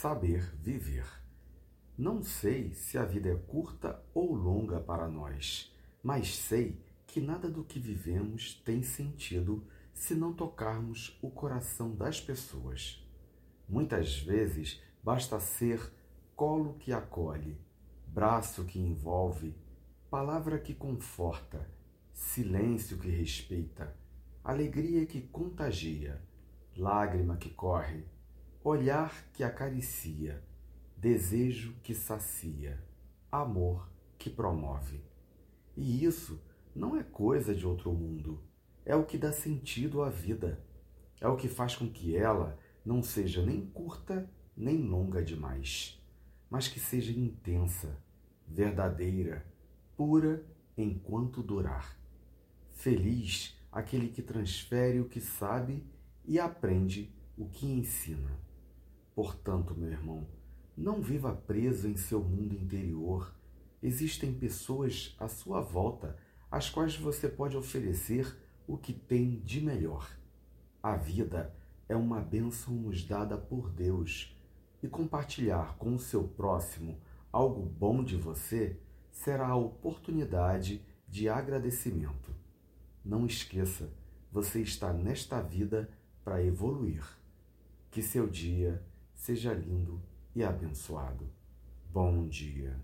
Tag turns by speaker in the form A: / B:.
A: saber viver. Não sei se a vida é curta ou longa para nós, mas sei que nada do que vivemos tem sentido se não tocarmos o coração das pessoas. Muitas vezes basta ser colo que acolhe, braço que envolve, palavra que conforta, silêncio que respeita, alegria que contagia, lágrima que corre, olhar que acaricia desejo que sacia, amor que promove. E isso não é coisa de outro mundo, é o que dá sentido à vida, é o que faz com que ela não seja nem curta nem longa demais, mas que seja intensa, verdadeira, pura enquanto durar. Feliz aquele que transfere o que sabe e aprende o que ensina. Portanto, meu irmão, não viva preso em seu mundo interior. Existem pessoas à sua volta às quais você pode oferecer o que tem de melhor. A vida é uma bênção nos dada por Deus e compartilhar com o seu próximo algo bom de você será a oportunidade de agradecimento. Não esqueça, você está nesta vida para evoluir. Que seu dia seja lindo e abençoado. Bom dia.